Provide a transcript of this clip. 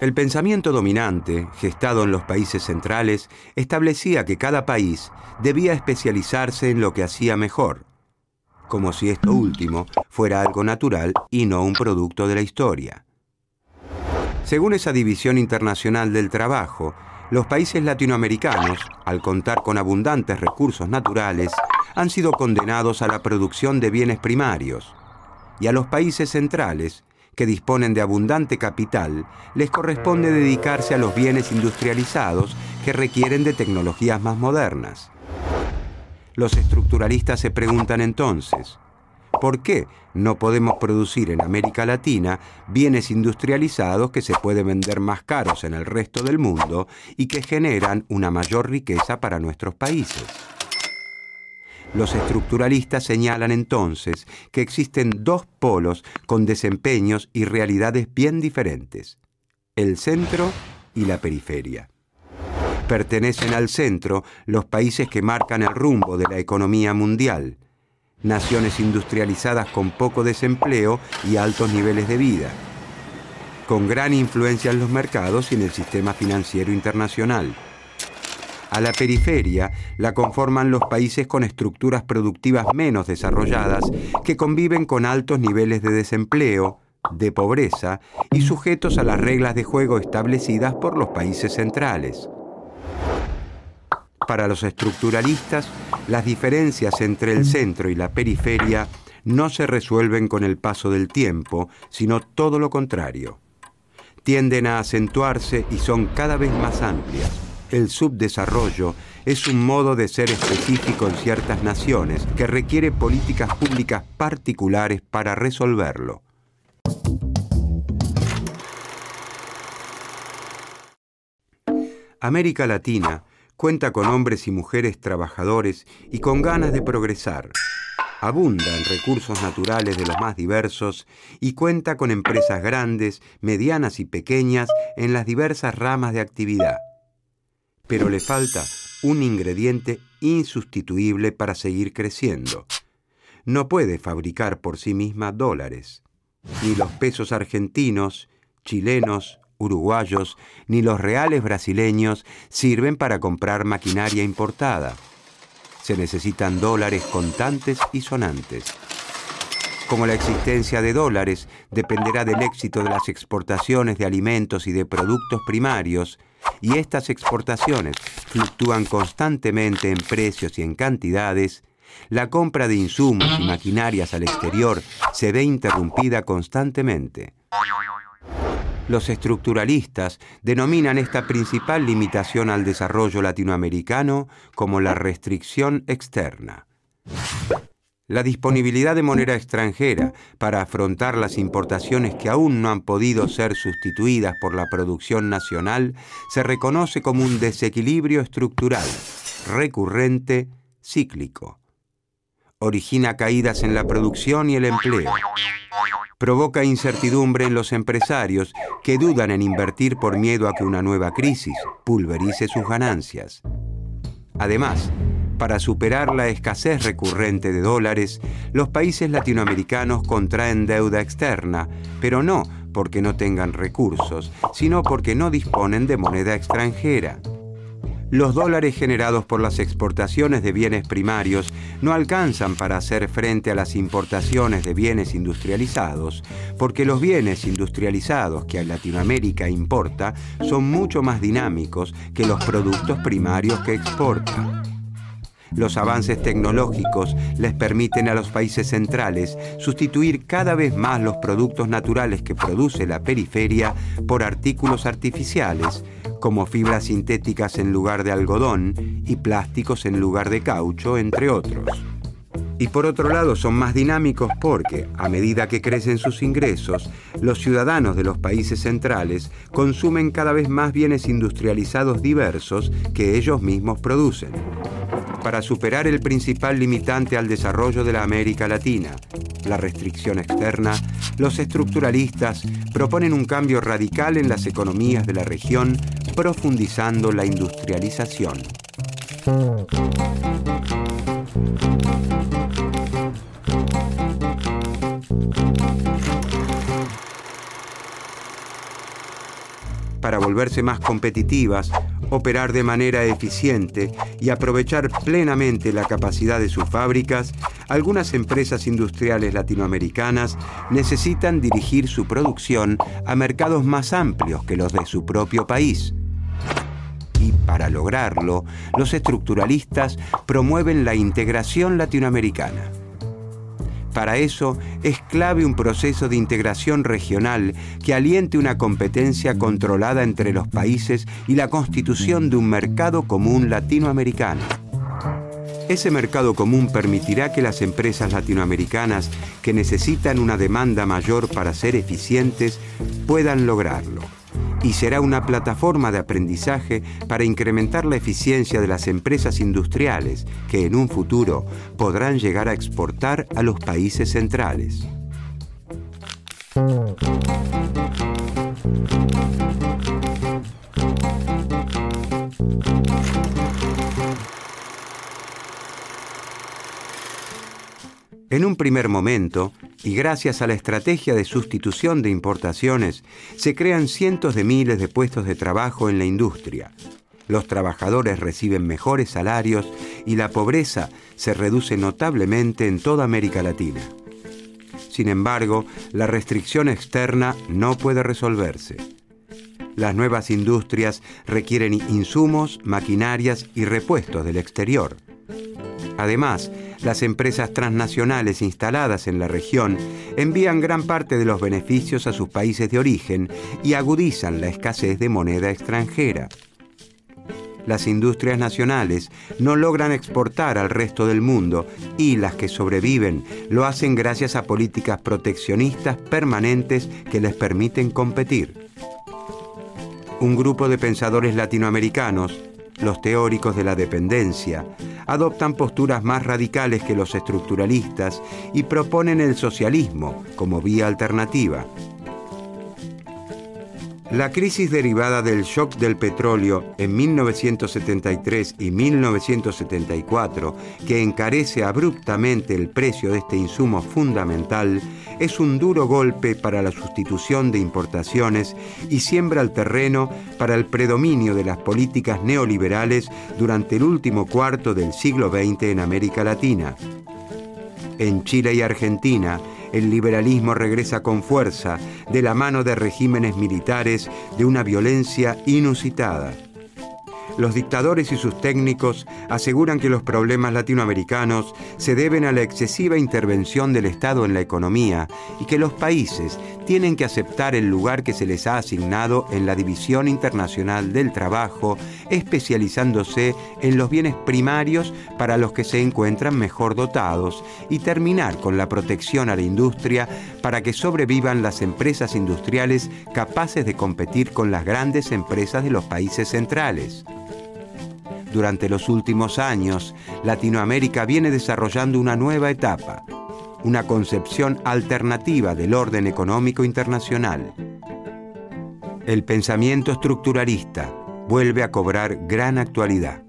El pensamiento dominante, gestado en los países centrales, establecía que cada país debía especializarse en lo que hacía mejor, como si esto último fuera algo natural y no un producto de la historia. Según esa división internacional del trabajo, los países latinoamericanos, al contar con abundantes recursos naturales, han sido condenados a la producción de bienes primarios, y a los países centrales, que disponen de abundante capital, les corresponde dedicarse a los bienes industrializados que requieren de tecnologías más modernas. Los estructuralistas se preguntan entonces, ¿por qué no podemos producir en América Latina bienes industrializados que se pueden vender más caros en el resto del mundo y que generan una mayor riqueza para nuestros países? Los estructuralistas señalan entonces que existen dos polos con desempeños y realidades bien diferentes, el centro y la periferia. Pertenecen al centro los países que marcan el rumbo de la economía mundial, naciones industrializadas con poco desempleo y altos niveles de vida, con gran influencia en los mercados y en el sistema financiero internacional. A la periferia la conforman los países con estructuras productivas menos desarrolladas que conviven con altos niveles de desempleo, de pobreza y sujetos a las reglas de juego establecidas por los países centrales. Para los estructuralistas, las diferencias entre el centro y la periferia no se resuelven con el paso del tiempo, sino todo lo contrario. Tienden a acentuarse y son cada vez más amplias. El subdesarrollo es un modo de ser específico en ciertas naciones que requiere políticas públicas particulares para resolverlo. América Latina cuenta con hombres y mujeres trabajadores y con ganas de progresar. Abunda en recursos naturales de los más diversos y cuenta con empresas grandes, medianas y pequeñas en las diversas ramas de actividad. Pero le falta un ingrediente insustituible para seguir creciendo. No puede fabricar por sí misma dólares. Ni los pesos argentinos, chilenos uruguayos ni los reales brasileños sirven para comprar maquinaria importada. Se necesitan dólares contantes y sonantes. Como la existencia de dólares dependerá del éxito de las exportaciones de alimentos y de productos primarios, y estas exportaciones fluctúan constantemente en precios y en cantidades, la compra de insumos y maquinarias al exterior se ve interrumpida constantemente. Los estructuralistas denominan esta principal limitación al desarrollo latinoamericano como la restricción externa. La disponibilidad de moneda extranjera para afrontar las importaciones que aún no han podido ser sustituidas por la producción nacional se reconoce como un desequilibrio estructural, recurrente, cíclico. Origina caídas en la producción y el empleo provoca incertidumbre en los empresarios que dudan en invertir por miedo a que una nueva crisis pulverice sus ganancias. Además, para superar la escasez recurrente de dólares, los países latinoamericanos contraen deuda externa, pero no porque no tengan recursos, sino porque no disponen de moneda extranjera los dólares generados por las exportaciones de bienes primarios no alcanzan para hacer frente a las importaciones de bienes industrializados, porque los bienes industrializados que Latinoamérica importa son mucho más dinámicos que los productos primarios que exporta. Los avances tecnológicos les permiten a los países centrales sustituir cada vez más los productos naturales que produce la periferia por artículos artificiales, como fibras sintéticas en lugar de algodón y plásticos en lugar de caucho, entre otros. Y por otro lado son más dinámicos porque, a medida que crecen sus ingresos, los ciudadanos de los países centrales consumen cada vez más bienes industrializados diversos que ellos mismos producen. Para superar el principal limitante al desarrollo de la América Latina, la restricción externa, los estructuralistas proponen un cambio radical en las economías de la región profundizando la industrialización. Para volverse más competitivas, operar de manera eficiente y aprovechar plenamente la capacidad de sus fábricas, algunas empresas industriales latinoamericanas necesitan dirigir su producción a mercados más amplios que los de su propio país. Y para lograrlo, los estructuralistas promueven la integración latinoamericana. Para eso es clave un proceso de integración regional que aliente una competencia controlada entre los países y la constitución de un mercado común latinoamericano. Ese mercado común permitirá que las empresas latinoamericanas que necesitan una demanda mayor para ser eficientes puedan lograrlo y será una plataforma de aprendizaje para incrementar la eficiencia de las empresas industriales que en un futuro podrán llegar a exportar a los países centrales. En un primer momento, y gracias a la estrategia de sustitución de importaciones, se crean cientos de miles de puestos de trabajo en la industria. Los trabajadores reciben mejores salarios y la pobreza se reduce notablemente en toda América Latina. Sin embargo, la restricción externa no puede resolverse. Las nuevas industrias requieren insumos, maquinarias y repuestos del exterior. Además, las empresas transnacionales instaladas en la región envían gran parte de los beneficios a sus países de origen y agudizan la escasez de moneda extranjera. Las industrias nacionales no logran exportar al resto del mundo y las que sobreviven lo hacen gracias a políticas proteccionistas permanentes que les permiten competir. Un grupo de pensadores latinoamericanos, los teóricos de la dependencia, adoptan posturas más radicales que los estructuralistas y proponen el socialismo como vía alternativa. La crisis derivada del shock del petróleo en 1973 y 1974, que encarece abruptamente el precio de este insumo fundamental, es un duro golpe para la sustitución de importaciones y siembra el terreno para el predominio de las políticas neoliberales durante el último cuarto del siglo XX en América Latina. En Chile y Argentina, el liberalismo regresa con fuerza de la mano de regímenes militares de una violencia inusitada. Los dictadores y sus técnicos aseguran que los problemas latinoamericanos se deben a la excesiva intervención del Estado en la economía y que los países tienen que aceptar el lugar que se les ha asignado en la División Internacional del Trabajo, especializándose en los bienes primarios para los que se encuentran mejor dotados y terminar con la protección a la industria para que sobrevivan las empresas industriales capaces de competir con las grandes empresas de los países centrales. Durante los últimos años, Latinoamérica viene desarrollando una nueva etapa, una concepción alternativa del orden económico internacional. El pensamiento estructuralista vuelve a cobrar gran actualidad.